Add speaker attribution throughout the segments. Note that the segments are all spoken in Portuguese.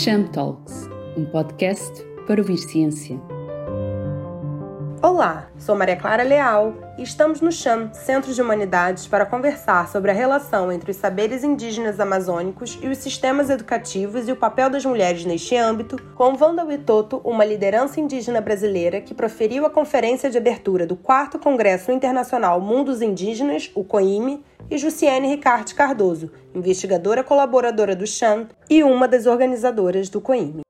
Speaker 1: Cham Talks, um podcast para ouvir ciência.
Speaker 2: Olá, sou Maria Clara Leal e estamos no CHAM, Centro de Humanidades, para conversar sobre a relação entre os saberes indígenas amazônicos e os sistemas educativos e o papel das mulheres neste âmbito, com Wanda Witoto, uma liderança indígena brasileira que proferiu a conferência de abertura do 4 Congresso Internacional Mundos Indígenas, o COIME, e Jussiene Ricarte Cardoso, investigadora colaboradora do CHAM e uma das organizadoras do COIME.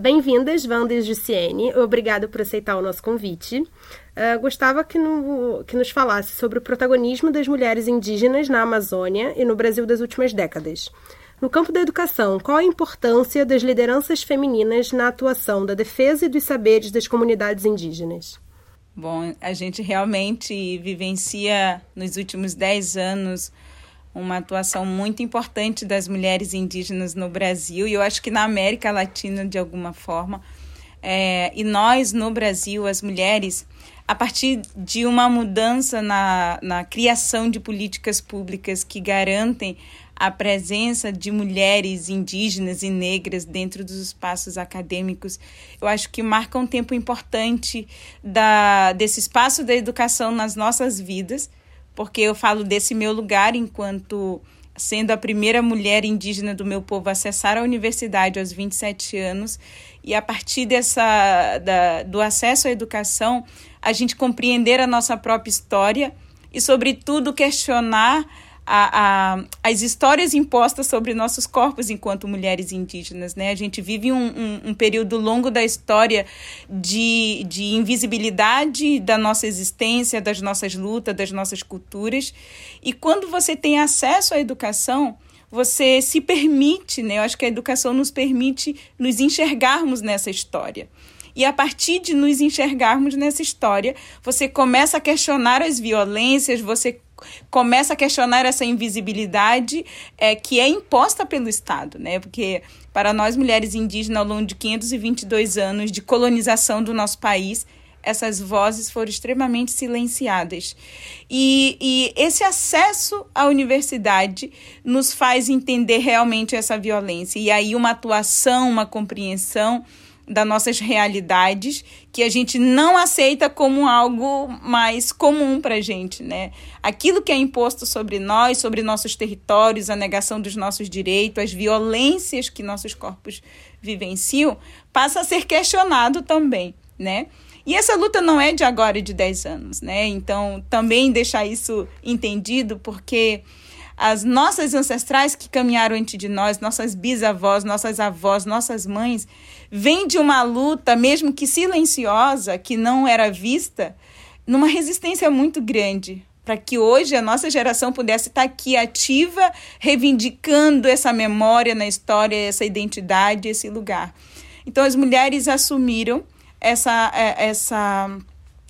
Speaker 2: Bem-vindas, Wanda e Jussiene. Obrigada por aceitar o nosso convite. Uh, gostava que, no, que nos falasse sobre o protagonismo das mulheres indígenas na Amazônia e no Brasil das últimas décadas. No campo da educação, qual a importância das lideranças femininas na atuação da defesa e dos saberes das comunidades indígenas?
Speaker 3: Bom, a gente realmente vivencia nos últimos dez anos uma atuação muito importante das mulheres indígenas no Brasil e eu acho que na América Latina de alguma forma. É, e nós no Brasil, as mulheres, a partir de uma mudança na, na criação de políticas públicas que garantem a presença de mulheres indígenas e negras dentro dos espaços acadêmicos, eu acho que marca um tempo importante da, desse espaço da educação nas nossas vidas porque eu falo desse meu lugar enquanto sendo a primeira mulher indígena do meu povo a acessar a universidade aos 27 anos. E a partir dessa da, do acesso à educação a gente compreender a nossa própria história e sobretudo questionar a, a, as histórias impostas sobre nossos corpos enquanto mulheres indígenas. Né? A gente vive um, um, um, período longo da história de, de invisibilidade da nossa existência, das nossas lutas, das nossas culturas. E quando você tem acesso à educação, você se permite, né? Eu acho que a educação nos permite nos enxergarmos nessa história. E a partir de nos enxergarmos nessa história, você começa a questionar as violências, você começa a questionar essa invisibilidade é, que é imposta pelo Estado, né? Porque para nós mulheres indígenas, ao longo de 522 anos de colonização do nosso país, essas vozes foram extremamente silenciadas. E, e, esse acesso à universidade nos faz entender realmente essa violência. E aí, uma atuação, uma compreensão das nossas realidades que a gente não aceita como algo mais comum para gente, né? Aquilo que é imposto sobre nós, sobre nossos territórios, a negação dos nossos direitos, as violências que nossos corpos vivenciam, passa a ser questionado também, né? E essa luta não é de agora e de 10 anos, né? Então, também deixar isso entendido, porque as nossas ancestrais que caminharam antes de nós, nossas bisavós, nossas avós, nossas mães, vêm de uma luta, mesmo que silenciosa, que não era vista, numa resistência muito grande para que hoje a nossa geração pudesse estar aqui ativa, reivindicando essa memória na história, essa identidade, esse lugar. Então as mulheres assumiram essa, é, essa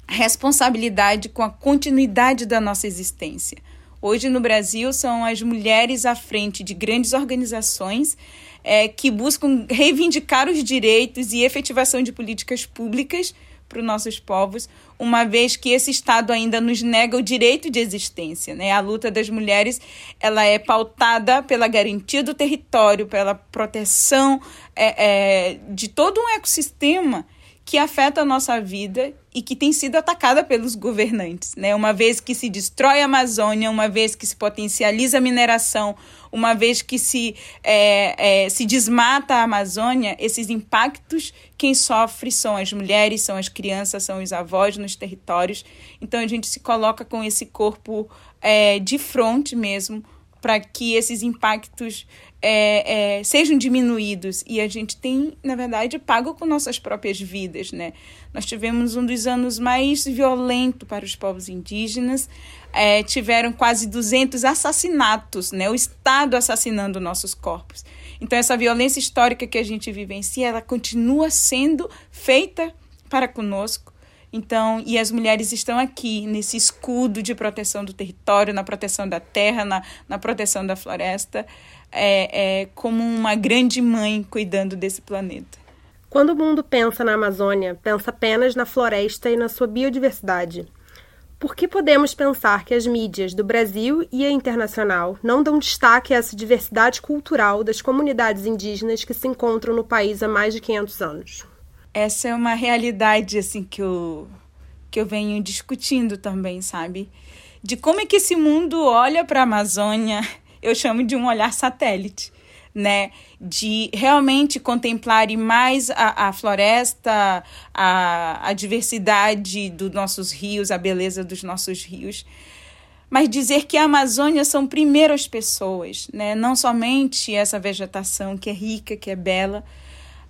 Speaker 3: responsabilidade com a continuidade da nossa existência. Hoje no Brasil são as mulheres à frente de grandes organizações é, que buscam reivindicar os direitos e efetivação de políticas públicas para os nossos povos, uma vez que esse Estado ainda nos nega o direito de existência. Né? A luta das mulheres ela é pautada pela garantia do território, pela proteção é, é, de todo um ecossistema que afeta a nossa vida e que tem sido atacada pelos governantes, né? Uma vez que se destrói a Amazônia, uma vez que se potencializa a mineração, uma vez que se, é, é, se desmata a Amazônia, esses impactos quem sofre são as mulheres, são as crianças, são os avós nos territórios. Então a gente se coloca com esse corpo é, de frente mesmo para que esses impactos é, é, sejam diminuídos e a gente tem, na verdade, pago com nossas próprias vidas, né? Nós tivemos um dos anos mais violentos para os povos indígenas, é, tiveram quase 200 assassinatos, né? O Estado assassinando nossos corpos. Então, essa violência histórica que a gente vivencia, ela continua sendo feita para conosco. Então, e as mulheres estão aqui nesse escudo de proteção do território, na proteção da terra, na, na proteção da floresta é, é como uma grande mãe cuidando desse planeta.
Speaker 2: Quando o mundo pensa na Amazônia, pensa apenas na floresta e na sua biodiversidade. Por que podemos pensar que as mídias do Brasil e a internacional não dão destaque a essa diversidade cultural das comunidades indígenas que se encontram no país há mais de 500 anos?
Speaker 3: Essa é uma realidade assim que eu que eu venho discutindo também, sabe? De como é que esse mundo olha para a Amazônia, eu chamo de um olhar satélite né, de realmente contemplar mais a, a floresta, a, a diversidade dos nossos rios, a beleza dos nossos rios mas dizer que a Amazônia são primeiro as pessoas, né? não somente essa vegetação que é rica, que é bela,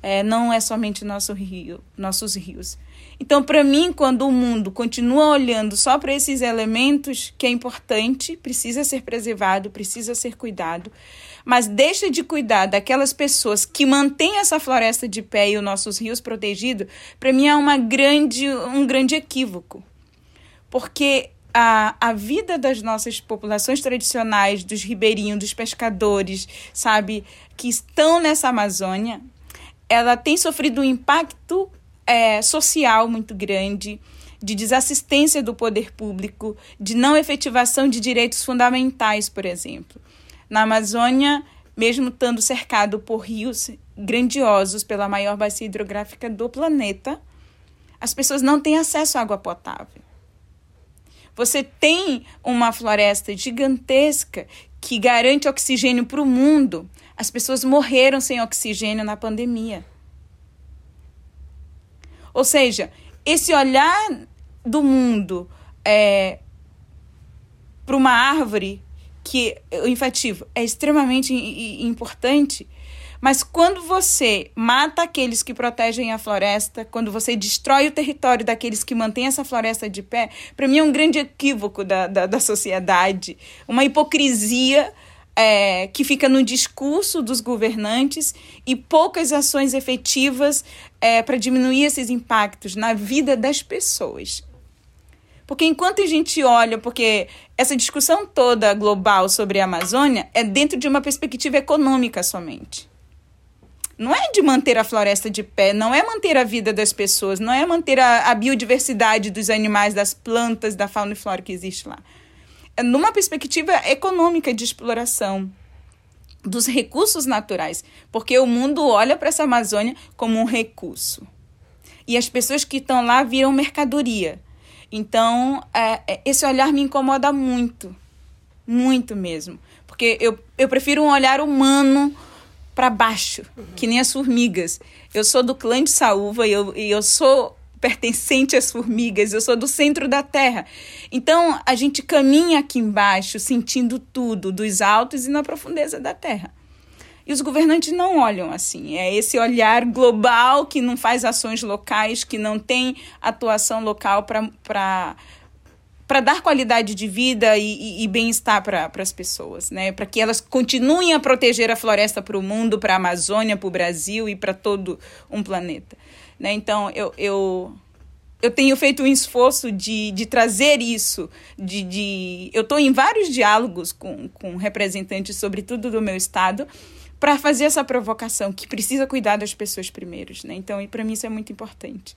Speaker 3: é, não é somente nosso rio, nossos rios. Então, para mim, quando o mundo continua olhando só para esses elementos, que é importante, precisa ser preservado, precisa ser cuidado, mas deixa de cuidar daquelas pessoas que mantêm essa floresta de pé e os nossos rios protegidos, para mim é uma grande, um grande equívoco. Porque a, a vida das nossas populações tradicionais, dos ribeirinhos, dos pescadores, sabe, que estão nessa Amazônia, ela tem sofrido um impacto é, social muito grande, de desassistência do poder público, de não efetivação de direitos fundamentais, por exemplo. Na Amazônia, mesmo estando cercado por rios grandiosos pela maior bacia hidrográfica do planeta, as pessoas não têm acesso à água potável. Você tem uma floresta gigantesca que garante oxigênio para o mundo. As pessoas morreram sem oxigênio na pandemia. Ou seja, esse olhar do mundo é, para uma árvore que o infativo é extremamente importante, mas quando você mata aqueles que protegem a floresta, quando você destrói o território daqueles que mantêm essa floresta de pé, para mim é um grande equívoco da, da, da sociedade, uma hipocrisia é, que fica no discurso dos governantes e poucas ações efetivas é, para diminuir esses impactos na vida das pessoas. Porque enquanto a gente olha, porque essa discussão toda global sobre a Amazônia é dentro de uma perspectiva econômica somente. Não é de manter a floresta de pé, não é manter a vida das pessoas, não é manter a, a biodiversidade dos animais, das plantas, da fauna e flora que existe lá numa perspectiva econômica de exploração dos recursos naturais, porque o mundo olha para essa Amazônia como um recurso. E as pessoas que estão lá viram mercadoria. Então, é, é, esse olhar me incomoda muito, muito mesmo. Porque eu, eu prefiro um olhar humano para baixo, uhum. que nem as formigas. Eu sou do clã de Saúva e eu, e eu sou pertencente às formigas, eu sou do centro da Terra. Então, a gente caminha aqui embaixo, sentindo tudo, dos altos e na profundeza da Terra. E os governantes não olham assim. É esse olhar global que não faz ações locais, que não tem atuação local para para dar qualidade de vida e, e, e bem-estar para as pessoas, né? Para que elas continuem a proteger a floresta para o mundo, para a Amazônia, para o Brasil e para todo um planeta. Né? Então, eu, eu, eu tenho feito um esforço de, de trazer isso. De, de eu estou em vários diálogos com, com representantes, sobretudo do meu estado, para fazer essa provocação, que precisa cuidar das pessoas primeiros. Né? Então, para mim, isso é muito importante.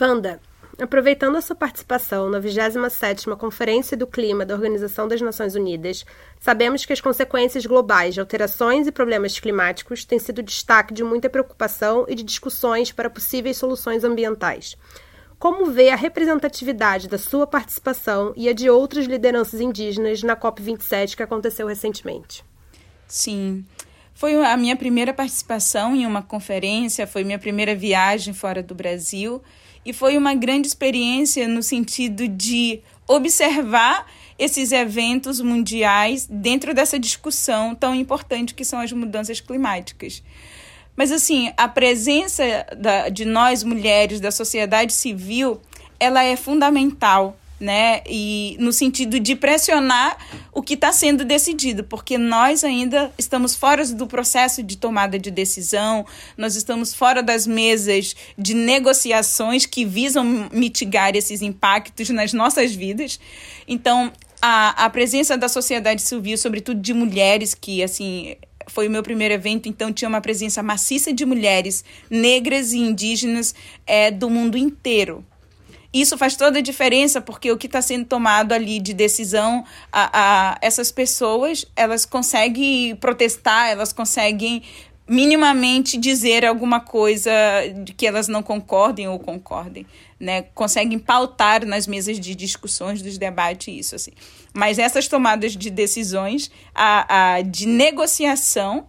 Speaker 2: Wanda, Aproveitando a sua participação na 27ª Conferência do Clima da Organização das Nações Unidas, sabemos que as consequências globais de alterações e problemas climáticos têm sido destaque de muita preocupação e de discussões para possíveis soluções ambientais. Como vê a representatividade da sua participação e a de outras lideranças indígenas na COP27 que aconteceu recentemente?
Speaker 3: Sim. Foi a minha primeira participação em uma conferência, foi minha primeira viagem fora do Brasil e foi uma grande experiência no sentido de observar esses eventos mundiais dentro dessa discussão tão importante que são as mudanças climáticas. Mas, assim, a presença da, de nós, mulheres, da sociedade civil, ela é fundamental né? E no sentido de pressionar o que está sendo decidido, porque nós ainda estamos fora do processo de tomada de decisão, nós estamos fora das mesas de negociações que visam mitigar esses impactos nas nossas vidas. Então, a, a presença da sociedade civil, sobretudo de mulheres, que assim foi o meu primeiro evento, então tinha uma presença maciça de mulheres negras e indígenas é, do mundo inteiro isso faz toda a diferença, porque o que está sendo tomado ali de decisão, a, a, essas pessoas, elas conseguem protestar, elas conseguem minimamente dizer alguma coisa de que elas não concordem ou concordem, né? Conseguem pautar nas mesas de discussões, dos debates, isso assim. Mas essas tomadas de decisões, a, a de negociação,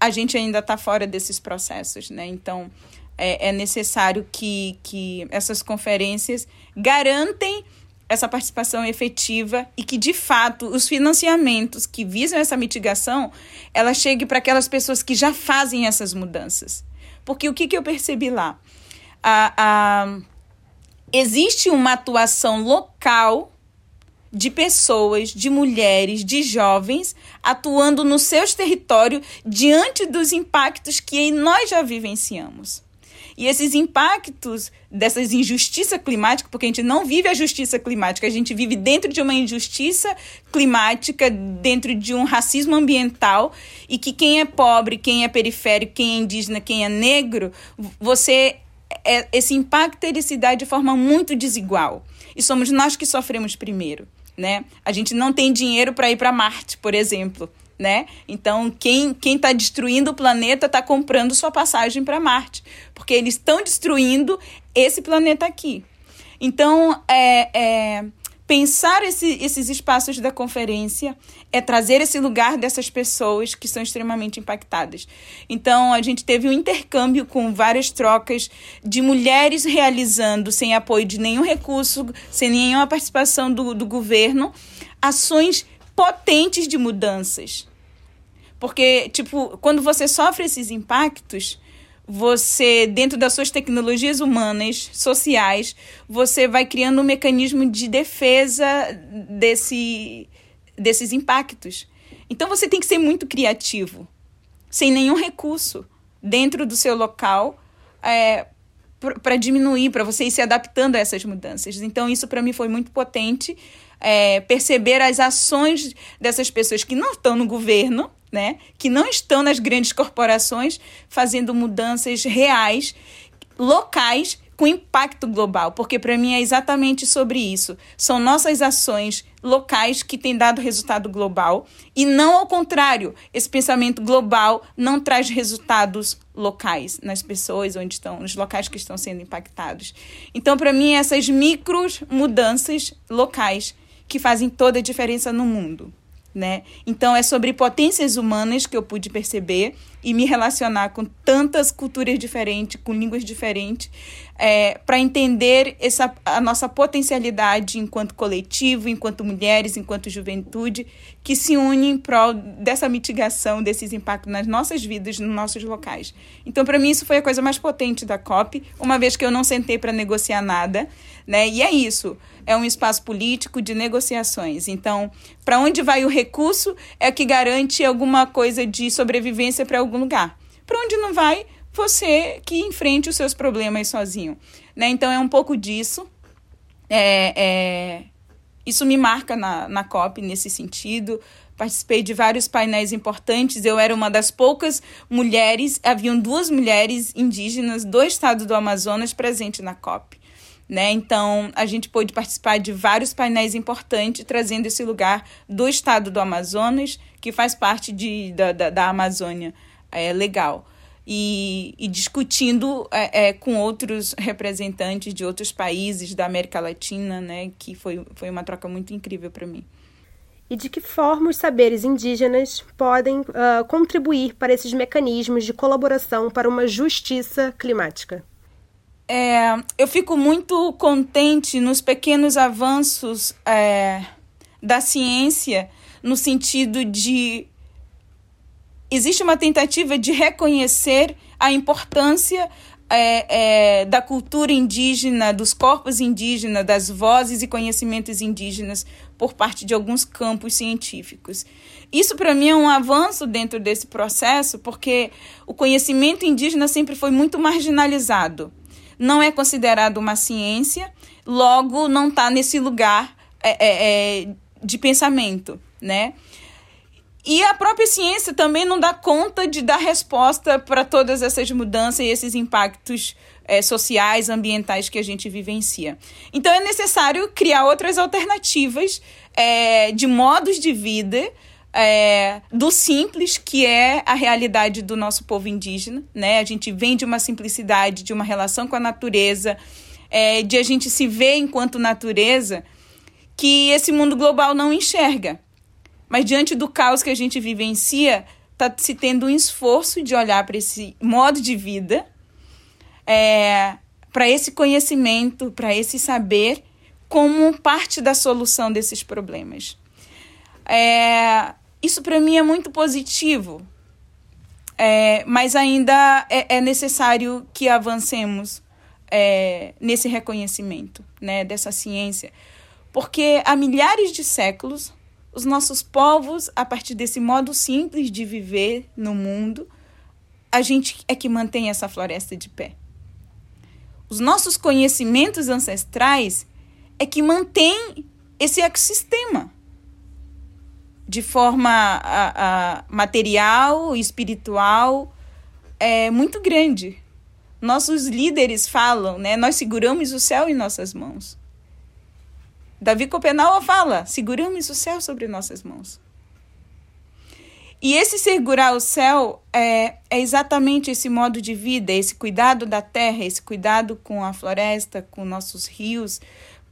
Speaker 3: a gente ainda está fora desses processos, né? Então, é, é necessário que, que essas conferências garantem essa participação efetiva e que, de fato, os financiamentos que visam essa mitigação, ela chegue para aquelas pessoas que já fazem essas mudanças. Porque o que, que eu percebi lá? A, a, existe uma atuação local de pessoas, de mulheres, de jovens, atuando nos seus territórios diante dos impactos que nós já vivenciamos. E esses impactos dessas injustiça climática, porque a gente não vive a justiça climática, a gente vive dentro de uma injustiça climática, dentro de um racismo ambiental, e que quem é pobre, quem é periférico, quem é indígena, quem é negro, você é, esse impacto ele se dá de forma muito desigual. E somos nós que sofremos primeiro, né? A gente não tem dinheiro para ir para Marte, por exemplo né? Então, quem quem está destruindo o planeta está comprando sua passagem para Marte, porque eles estão destruindo esse planeta aqui. Então, é, é pensar esse, esses espaços da conferência é trazer esse lugar dessas pessoas que são extremamente impactadas. Então, a gente teve um intercâmbio com várias trocas de mulheres realizando, sem apoio de nenhum recurso, sem nenhuma participação do, do governo, ações potentes de mudanças. Porque, tipo, quando você sofre esses impactos, você, dentro das suas tecnologias humanas, sociais, você vai criando um mecanismo de defesa desse, desses impactos. Então você tem que ser muito criativo, sem nenhum recurso, dentro do seu local, é, para diminuir, para você ir se adaptando a essas mudanças. Então, isso para mim foi muito potente. É, perceber as ações dessas pessoas que não estão no governo, né, que não estão nas grandes corporações fazendo mudanças reais, locais, com impacto global, porque para mim é exatamente sobre isso. São nossas ações locais que têm dado resultado global e não ao contrário. Esse pensamento global não traz resultados locais nas pessoas onde estão, nos locais que estão sendo impactados. Então, para mim, essas micros mudanças locais que fazem toda a diferença no mundo né? Então é sobre potências humanas que eu pude perceber e me relacionar com tantas culturas diferentes, com línguas diferentes, é, para entender essa, a nossa potencialidade enquanto coletivo, enquanto mulheres, enquanto juventude, que se unem em prol dessa mitigação desses impactos nas nossas vidas, nos nossos locais. Então, para mim, isso foi a coisa mais potente da COP, uma vez que eu não sentei para negociar nada, né? E é isso é um espaço político de negociações. Então, para onde vai o recurso é que garante alguma coisa de sobrevivência para algum lugar. Para onde não vai, você que enfrente os seus problemas sozinho. Né? Então, é um pouco disso. É, é, isso me marca na, na COP nesse sentido. Participei de vários painéis importantes. Eu era uma das poucas mulheres, haviam duas mulheres indígenas do estado do Amazonas presentes na COP. Né? Então, a gente pôde participar de vários painéis importantes, trazendo esse lugar do estado do Amazonas, que faz parte de, da, da, da Amazônia é, legal. E, e discutindo é, é, com outros representantes de outros países da América Latina, né? que foi, foi uma troca muito incrível para mim.
Speaker 2: E de que forma os saberes indígenas podem uh, contribuir para esses mecanismos de colaboração para uma justiça climática?
Speaker 3: É, eu fico muito contente nos pequenos avanços é, da ciência, no sentido de. Existe uma tentativa de reconhecer a importância é, é, da cultura indígena, dos corpos indígenas, das vozes e conhecimentos indígenas por parte de alguns campos científicos. Isso, para mim, é um avanço dentro desse processo, porque o conhecimento indígena sempre foi muito marginalizado não é considerado uma ciência, logo não está nesse lugar é, é, é, de pensamento, né? E a própria ciência também não dá conta de dar resposta para todas essas mudanças e esses impactos é, sociais, ambientais que a gente vivencia. Então é necessário criar outras alternativas é, de modos de vida. É, do simples, que é a realidade do nosso povo indígena, né? A gente vem de uma simplicidade, de uma relação com a natureza, de a gente se ver enquanto natureza, que esse mundo global não enxerga. Mas diante do caos que a gente vivencia, está se tendo um esforço de olhar para esse modo de vida, é, para esse conhecimento, para esse saber, como parte da solução desses problemas. É, isso para mim é muito positivo, é, mas ainda é, é, necessário que avancemos é, nesse reconhecimento né, dessa ciência, porque há milhares de séculos os nossos povos, a partir desse modo simples de viver no mundo, a gente é que mantém essa floresta de pé. Os nossos conhecimentos ancestrais é que mantém esse ecossistema de forma a, a material, espiritual, é muito grande. Nossos líderes falam, né? Nós seguramos o céu em nossas mãos. Davi Copenau fala: seguramos o céu sobre nossas mãos. E esse segurar o céu é, é exatamente esse modo de vida, esse cuidado da terra, esse cuidado com a floresta, com nossos rios,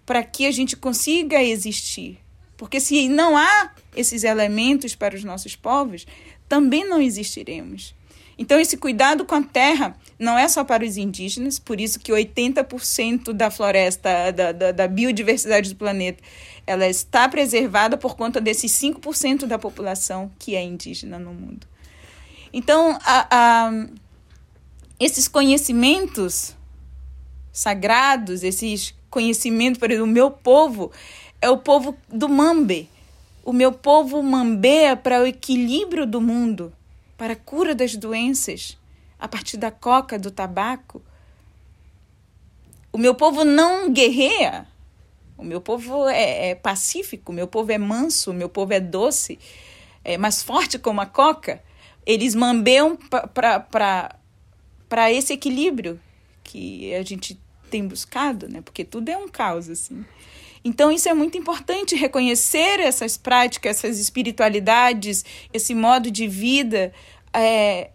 Speaker 3: para que a gente consiga existir. Porque se não há esses elementos para os nossos povos, também não existiremos. Então, esse cuidado com a terra não é só para os indígenas, por isso que 80% da floresta, da, da, da, biodiversidade do planeta, ela está preservada por conta desses 5% da população que é indígena no mundo. Então, a, a, esses conhecimentos sagrados, esses conhecimentos, por exemplo, o meu povo é o povo do Mambe. O meu povo mambeia para o equilíbrio do mundo para a cura das doenças a partir da coca, do tabaco. O meu povo não guerreia. O meu povo é, é pacífico, o meu povo é manso, o meu povo é doce, é mais forte como a coca. Eles mambeiam para esse equilíbrio que a gente tem buscado, né? Porque tudo é um caos, assim. Então, isso é muito importante, reconhecer essas práticas, essas espiritualidades, esse modo de vida é,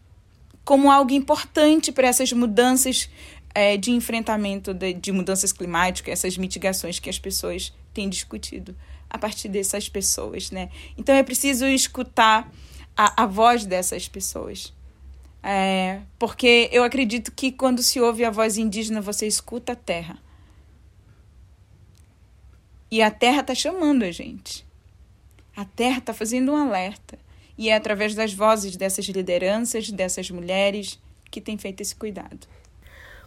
Speaker 3: como algo importante para essas mudanças é, de enfrentamento de, de mudanças climáticas, essas mitigações que as pessoas têm discutido a partir dessas pessoas. Né? Então, é preciso escutar a, a voz dessas pessoas. É, porque eu acredito que quando se ouve a voz indígena, você escuta a terra. E a terra está chamando a gente. A terra está fazendo um alerta. E é através das vozes dessas lideranças, dessas mulheres, que tem feito esse cuidado.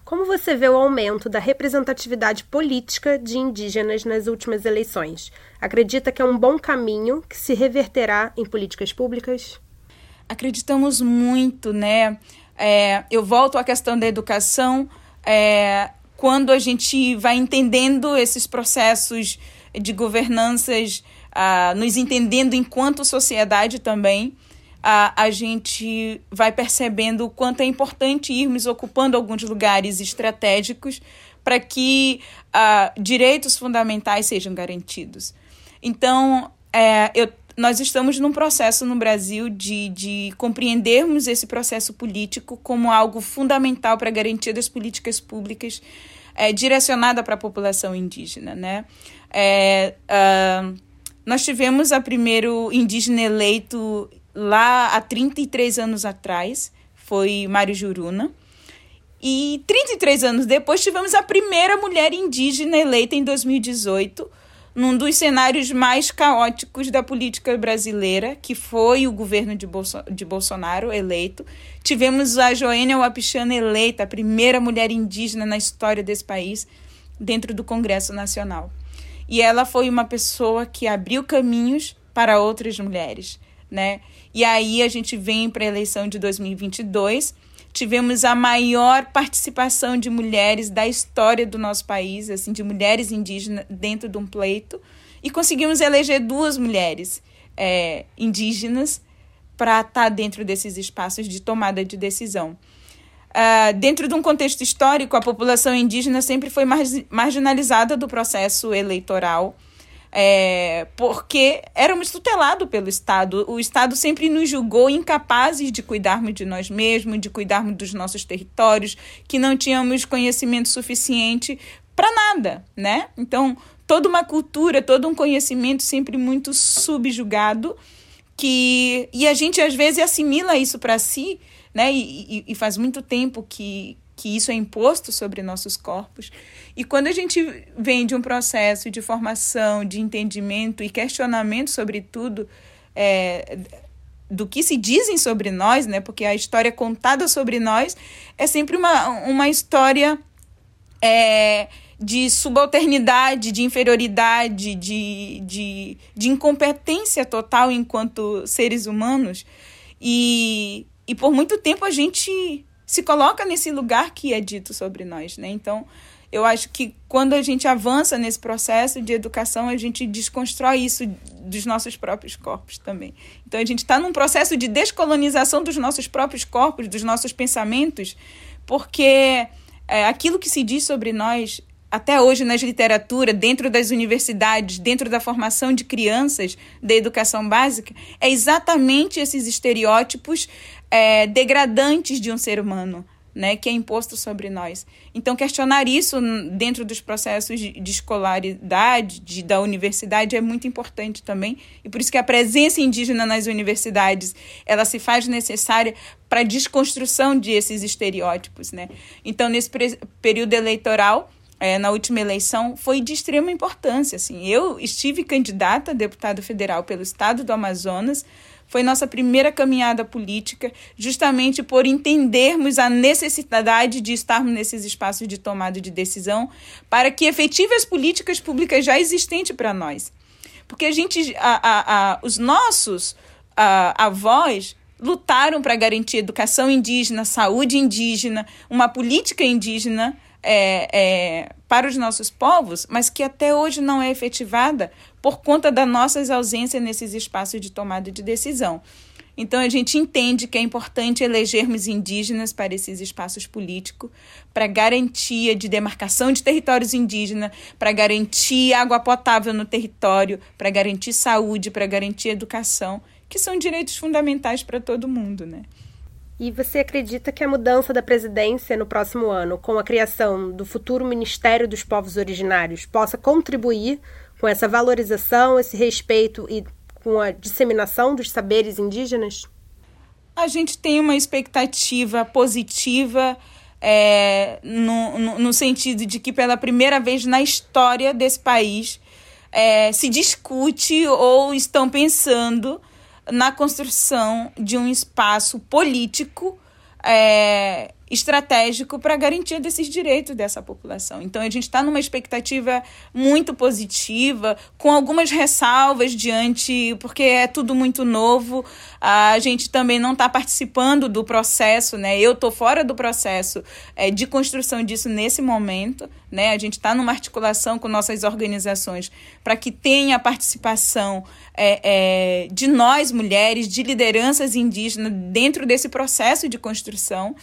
Speaker 2: Como você vê o aumento da representatividade política de indígenas nas últimas eleições? Acredita que é um bom caminho que se reverterá em políticas públicas?
Speaker 3: Acreditamos muito, né? É, eu volto à questão da educação. É, quando a gente vai entendendo esses processos de governanças, uh, nos entendendo enquanto sociedade também, uh, a gente vai percebendo o quanto é importante irmos ocupando alguns lugares estratégicos para que uh, direitos fundamentais sejam garantidos. Então, é, eu, nós estamos num processo no Brasil de, de compreendermos esse processo político como algo fundamental para a garantia das políticas públicas é, direcionada para a população indígena, né? É, uh, nós tivemos a primeiro indígena eleito lá há 33 anos atrás, foi Mário Juruna. E 33 anos depois tivemos a primeira mulher indígena eleita em 2018, num dos cenários mais caóticos da política brasileira, que foi o governo de, Bolso de Bolsonaro eleito. Tivemos a Joênia Wapichana eleita, a primeira mulher indígena na história desse país, dentro do Congresso Nacional. E ela foi uma pessoa que abriu caminhos para outras mulheres, né? E aí a gente vem para a eleição de 2022 tivemos a maior participação de mulheres da história do nosso país, assim, de mulheres indígenas dentro de um pleito, e conseguimos eleger duas mulheres é, indígenas para estar tá dentro desses espaços de tomada de decisão. Uh, dentro de um contexto histórico, a população indígena sempre foi marginalizada do processo eleitoral, é, porque éramos tutelados pelo Estado. O Estado sempre nos julgou incapazes de cuidarmos de nós mesmos, de cuidarmos dos nossos territórios, que não tínhamos conhecimento suficiente para nada, né? Então, toda uma cultura, todo um conhecimento sempre muito subjugado, que e a gente às vezes assimila isso para si né? E, e, e faz muito tempo que, que isso é imposto sobre nossos corpos. E quando a gente vem de um processo de formação, de entendimento e questionamento sobre tudo, é, do que se dizem sobre nós, né? Porque a história contada sobre nós é sempre uma, uma história é, de subalternidade, de inferioridade, de, de, de incompetência total enquanto seres humanos. E, e por muito tempo a gente se coloca nesse lugar que é dito sobre nós, né? Então, eu acho que quando a gente avança nesse processo de educação, a gente desconstrói isso dos nossos próprios corpos também. Então, a gente está num processo de descolonização dos nossos próprios corpos, dos nossos pensamentos, porque é, aquilo que se diz sobre nós até hoje nas literaturas, dentro das universidades, dentro da formação de crianças, da educação básica, é exatamente esses estereótipos é, degradantes de um ser humano, né, que é imposto sobre nós. Então, questionar isso dentro dos processos de, de escolaridade de, da universidade é muito importante também, e por isso que a presença indígena nas universidades ela se faz necessária para a desconstrução desses estereótipos. Né? Então, nesse período eleitoral, é, na última eleição foi de extrema importância. Assim. Eu estive candidata a deputado federal pelo estado do Amazonas, foi nossa primeira caminhada política, justamente por entendermos a necessidade de estarmos nesses espaços de tomada de decisão para que efetive as políticas públicas já existentes para nós. Porque a gente, a, a, a, os nossos avós lutaram para garantir educação indígena, saúde indígena, uma política indígena é, é, para os nossos povos, mas que até hoje não é efetivada por conta das nossas ausências nesses espaços de tomada de decisão. Então, a gente entende que é importante elegermos indígenas para esses espaços políticos, para garantia de demarcação de territórios indígenas, para garantir água potável no território, para garantir saúde, para garantir educação, que são direitos fundamentais para todo mundo, né?
Speaker 2: E você acredita que a mudança da presidência no próximo ano, com a criação do futuro Ministério dos Povos Originários, possa contribuir com essa valorização, esse respeito e com a disseminação dos saberes indígenas?
Speaker 3: A gente tem uma expectativa positiva é, no, no, no, sentido de que, pela primeira vez na história desse país, é, se discute ou estão pensando na construção de um espaço político é, estratégico para a garantia desses direitos dessa população. Então, a gente está numa expectativa muito positiva, com algumas ressalvas diante, porque é tudo muito novo, a gente também não está participando do processo, né? Eu estou fora do processo é, de construção disso nesse momento, né? A gente está numa articulação com nossas organizações para que tenha participação é, é, de nós, mulheres, de lideranças indígenas dentro desse processo de construção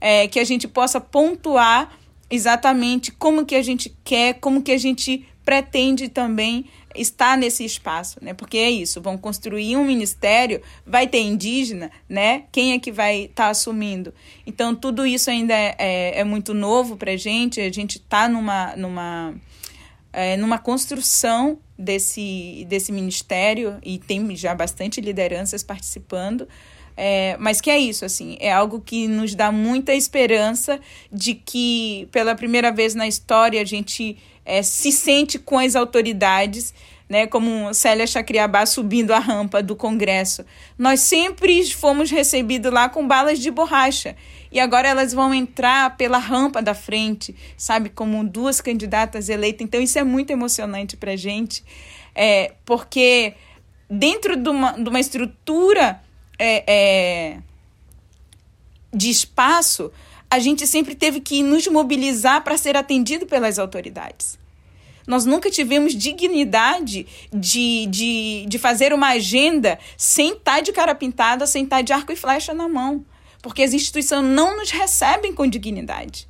Speaker 3: é, que a gente possa pontuar exatamente como que a gente quer, como que a gente pretende também estar nesse espaço, né? Porque é isso, vão construir um ministério, vai ter indígena, né? Quem é que vai estar tá assumindo? Então, tudo isso ainda é, é, é muito novo para a gente, a gente está numa, numa, é, numa construção desse, desse ministério e tem já bastante lideranças participando, é, mas que é isso, assim, é algo que nos dá muita esperança de que, pela primeira vez na história, a gente é, se sente com as autoridades, né, como Célia Chacriabá subindo a rampa do Congresso. Nós sempre fomos recebidos lá com balas de borracha. E agora elas vão entrar pela rampa da frente, sabe, como duas candidatas eleitas. Então, isso é muito emocionante para a gente, é, porque dentro de uma, de uma estrutura é, é, de espaço, a gente sempre teve que nos mobilizar para ser atendido pelas autoridades. Nós nunca tivemos dignidade de, de, de fazer uma agenda sem estar de cara pintada, sem estar de arco e flecha na mão. Porque as instituições não nos recebem com dignidade.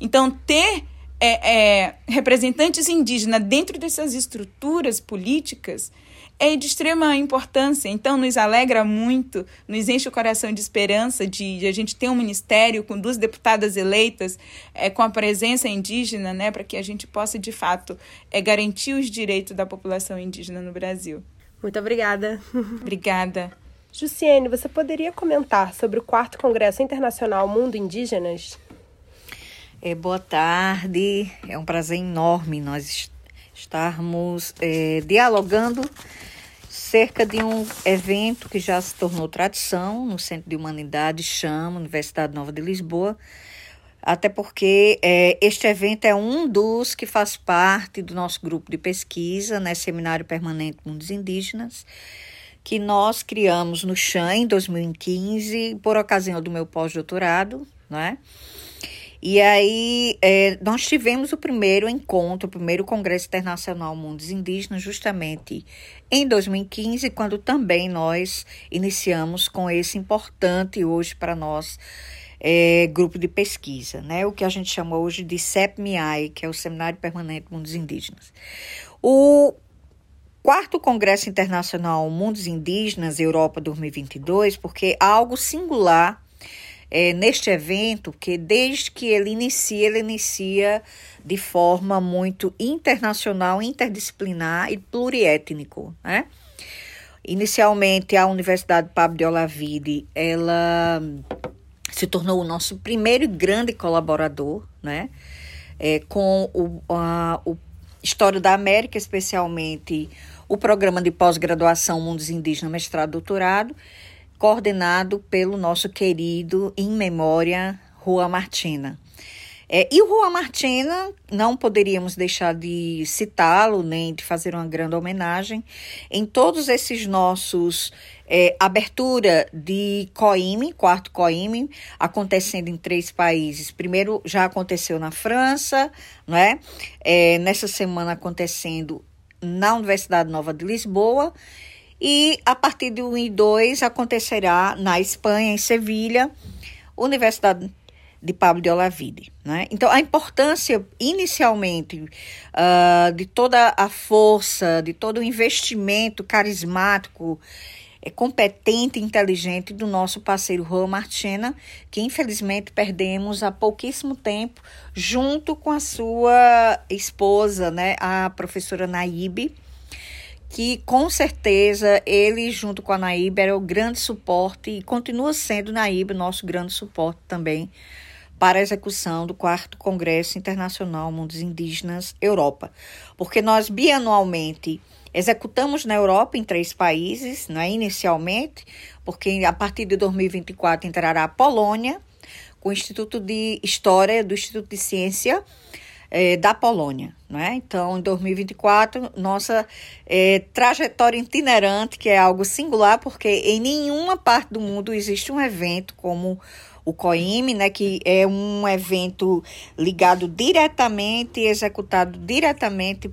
Speaker 3: Então, ter é, é, representantes indígenas dentro dessas estruturas políticas é de extrema importância. Então, nos alegra muito, nos enche o coração de esperança de, de a gente ter um ministério com duas deputadas eleitas, é, com a presença indígena, né, para que a gente possa, de fato, é, garantir os direitos da população indígena no Brasil.
Speaker 2: Muito obrigada.
Speaker 3: Obrigada.
Speaker 2: Jussiene, você poderia comentar sobre o quarto Congresso Internacional Mundo Indígenas?
Speaker 4: É, boa tarde, é um prazer enorme nós estarmos é, dialogando cerca de um evento que já se tornou tradição no Centro de Humanidade, chama Universidade Nova de Lisboa, até porque é, este evento é um dos que faz parte do nosso grupo de pesquisa, né, Seminário Permanente Mundos Indígenas, que nós criamos no CHAM em 2015, por ocasião do meu pós-doutorado, né? E aí é, nós tivemos o primeiro encontro, o primeiro Congresso Internacional Mundos Indígenas, justamente em 2015, quando também nós iniciamos com esse importante hoje para nós é, grupo de pesquisa, né? O que a gente chama hoje de CEPMI, que é o Seminário Permanente Mundos Indígenas. O quarto Congresso Internacional Mundos Indígenas Europa 2022, porque algo singular é, neste evento que desde que ele inicia, ele inicia de forma muito internacional, interdisciplinar e pluriétnico, né? Inicialmente, a Universidade Pablo de Olavide, ela se tornou o nosso primeiro grande colaborador, né? É, com o, a, o História da América, especialmente o programa de pós-graduação Mundos Indígenas, mestrado, doutorado, coordenado pelo nosso querido, em memória, Rua Martina. É, e o Rua Martina, não poderíamos deixar de citá-lo, nem de fazer uma grande homenagem, em todos esses nossos é, abertura de COIME, quarto COIME, acontecendo em três países. Primeiro já aconteceu na França, não é? é nessa semana acontecendo na Universidade Nova de Lisboa e a partir de 1 e 2 acontecerá na Espanha, em Sevilha, Universidade de Pablo de Olavide. Né? Então, a importância, inicialmente, uh, de toda a força, de todo o investimento carismático, é, competente e inteligente do nosso parceiro Juan Martina, que infelizmente perdemos há pouquíssimo tempo, junto com a sua esposa, né, a professora Naíbe, que com certeza ele, junto com a Naíba, era o grande suporte e continua sendo Naíba nosso grande suporte também para a execução do quarto Congresso Internacional Mundos Indígenas Europa. Porque nós bianualmente executamos na Europa em três países, né, inicialmente, porque a partir de 2024 entrará a Polônia, com o Instituto de História do Instituto de Ciência é, da Polônia. Né? Então, em 2024, nossa é, trajetória itinerante, que é algo singular, porque em nenhuma parte do mundo existe um evento como o COIME, né, que é um evento ligado diretamente, executado diretamente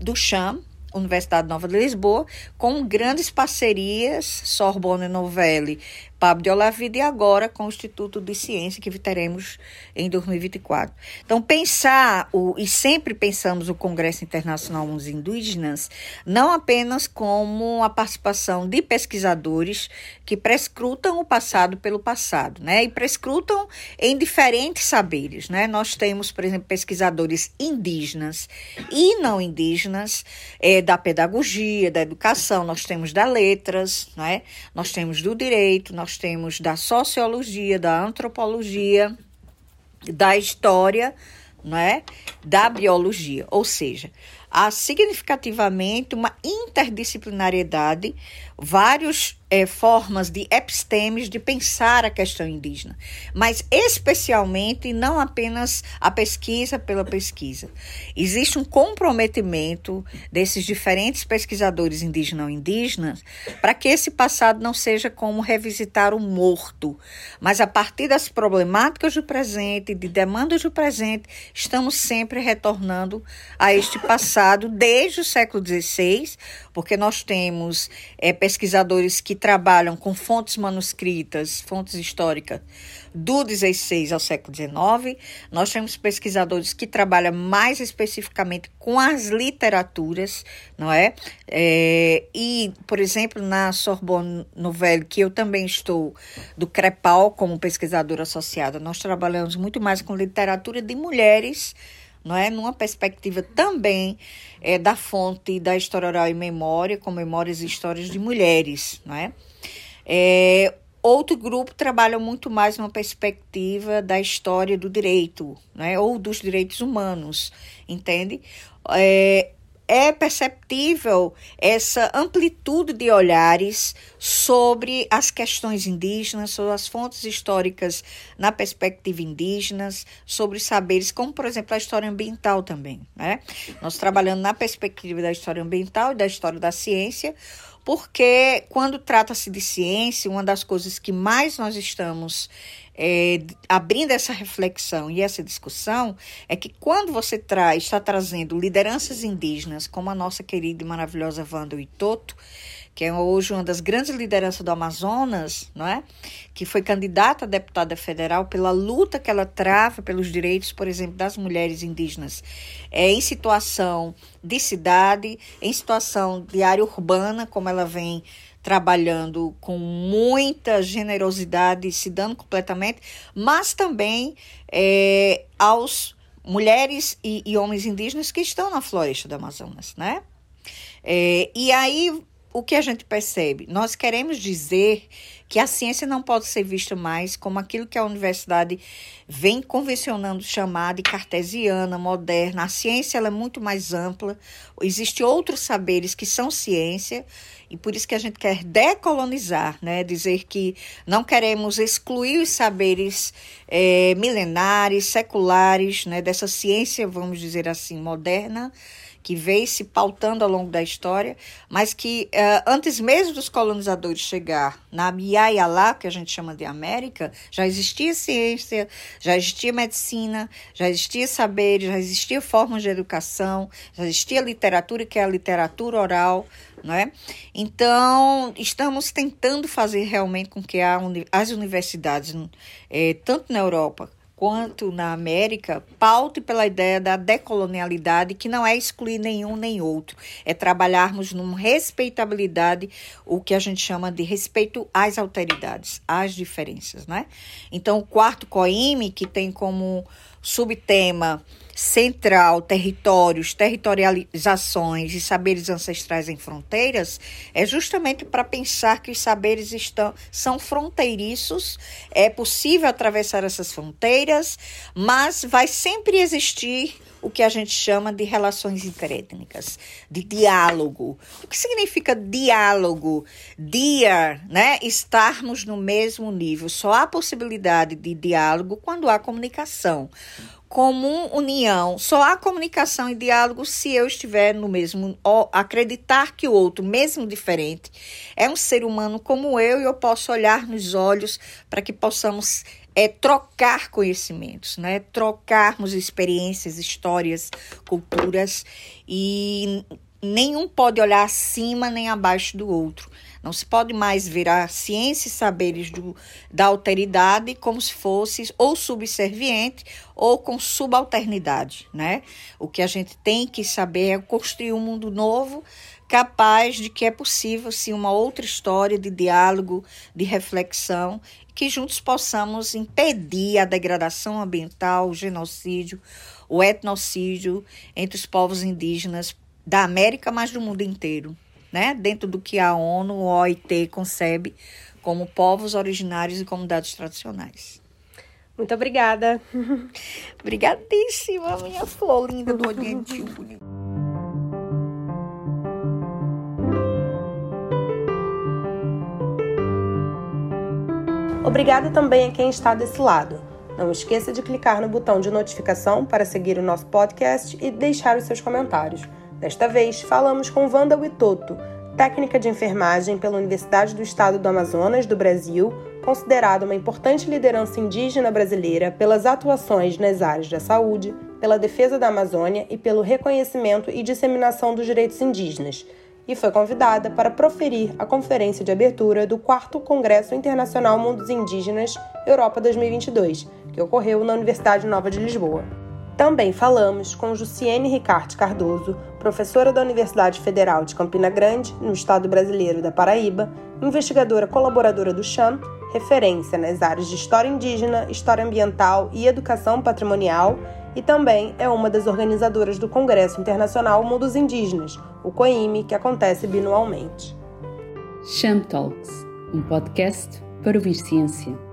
Speaker 4: do CHAM, Universidade Nova de Lisboa, com grandes parcerias, Sorbonne Novelli, Pablo de Olavide e agora com o Instituto de Ciência que teremos em 2024. Então, pensar, o, e sempre pensamos o Congresso Internacional dos Indígenas, não apenas como a participação de pesquisadores que prescrutam o passado pelo passado, né? E prescrutam em diferentes saberes, né? Nós temos, por exemplo, pesquisadores indígenas e não indígenas, é, da pedagogia, da educação, nós temos da letras, né? Nós temos do direito, nós nós temos da sociologia, da antropologia, da história, não é? da biologia, ou seja, há significativamente uma interdisciplinariedade, vários é, formas de epistemes de pensar a questão indígena, mas especialmente não apenas a pesquisa pela pesquisa. Existe um comprometimento desses diferentes pesquisadores indígenas ou indígenas para que esse passado não seja como revisitar o morto, mas a partir das problemáticas do presente, de demandas do presente, estamos sempre retornando a este passado desde o século XVI, porque nós temos é, pesquisadores que trabalham com fontes manuscritas, fontes históricas do 16 ao século XIX. Nós temos pesquisadores que trabalham mais especificamente com as literaturas, não é? é e, por exemplo, na Sorbonne Nouvelle, que eu também estou do CREPAL como pesquisadora associada, nós trabalhamos muito mais com literatura de mulheres não é? Numa perspectiva também é, da fonte da história oral e memória, com memórias e histórias de mulheres, não é? é outro grupo trabalha muito mais numa perspectiva da história do direito, né? Ou dos direitos humanos, entende? É, é perceptível essa amplitude de olhares sobre as questões indígenas, sobre as fontes históricas na perspectiva indígenas, sobre saberes, como, por exemplo, a história ambiental também. Né? Nós trabalhando na perspectiva da história ambiental e da história da ciência, porque quando trata-se de ciência, uma das coisas que mais nós estamos é, abrindo essa reflexão e essa discussão é que quando você traz, está trazendo lideranças indígenas, como a nossa querida e maravilhosa Wanda Itoto, que é hoje uma das grandes lideranças do Amazonas, não é? que foi candidata a deputada federal pela luta que ela trava pelos direitos, por exemplo, das mulheres indígenas é, em situação de cidade, em situação de área urbana, como ela vem trabalhando com muita generosidade, se dando completamente, mas também é, aos mulheres e, e, homens indígenas que estão na floresta do Amazonas, né? É, e aí o que a gente percebe? Nós queremos dizer que a ciência não pode ser vista mais como aquilo que a universidade vem convencionando chamar de cartesiana, moderna. A ciência ela é muito mais ampla, existem outros saberes que são ciência, e por isso que a gente quer decolonizar, né? dizer que não queremos excluir os saberes é, milenares, seculares, né? dessa ciência, vamos dizer assim, moderna, que veio se pautando ao longo da história, mas que uh, antes mesmo dos colonizadores chegar na Miayalá, que a gente chama de América, já existia ciência, já existia medicina, já existia saber, já existia formas de educação, já existia literatura, que é a literatura oral, é? Então, estamos tentando fazer realmente com que as universidades, eh, tanto na Europa quanto na América, paute pela ideia da decolonialidade, que não é excluir nenhum nem outro, é trabalharmos numa respeitabilidade, o que a gente chama de respeito às alteridades, às diferenças, né? Então, o quarto COIME, que tem como subtema central, territórios, territorializações e saberes ancestrais em fronteiras, é justamente para pensar que os saberes estão, são fronteiriços, é possível atravessar essas fronteiras, mas vai sempre existir o que a gente chama de relações interétnicas, de diálogo. O que significa diálogo? Dia, né? Estarmos no mesmo nível. Só há possibilidade de diálogo quando há comunicação comum união. Só há comunicação e diálogo se eu estiver no mesmo, acreditar que o outro, mesmo diferente, é um ser humano como eu e eu posso olhar nos olhos para que possamos é, trocar conhecimentos, né? Trocarmos experiências, histórias, culturas e nenhum pode olhar acima nem abaixo do outro. Não se pode mais ver a ciência e saberes do, da alteridade como se fosse ou subserviente ou com subalternidade, né? O que a gente tem que saber é construir um mundo novo capaz de que é possível sim uma outra história de diálogo, de reflexão, que juntos possamos impedir a degradação ambiental, o genocídio, o etnocídio entre os povos indígenas da América, mas do mundo inteiro né? Dentro do que a ONU, o OIT concebe como povos originários e comunidades tradicionais.
Speaker 2: Muito obrigada.
Speaker 4: Obrigadíssima, minha flor linda do Oriente.
Speaker 2: Obrigada também a quem está desse lado. Não esqueça de clicar no botão de notificação para seguir o nosso podcast e deixar os seus comentários. Desta vez, falamos com Wanda Witoto, técnica de enfermagem pela Universidade do Estado do Amazonas, do Brasil, considerada uma importante liderança indígena brasileira pelas atuações nas áreas da saúde, pela defesa da Amazônia e pelo reconhecimento e disseminação dos direitos indígenas, e foi convidada para proferir a conferência de abertura do 4 Congresso Internacional Mundos Indígenas Europa 2022, que ocorreu na Universidade Nova de Lisboa. Também falamos com Jussiene Ricarte Cardoso, professora da Universidade Federal de Campina Grande, no estado brasileiro da Paraíba, investigadora colaboradora do CHAM, referência nas áreas de história indígena, história ambiental e educação patrimonial, e também é uma das organizadoras do Congresso Internacional Mundos Indígenas, o COIME, que acontece binualmente.
Speaker 1: Cham Talks, um podcast para ouvir ciência.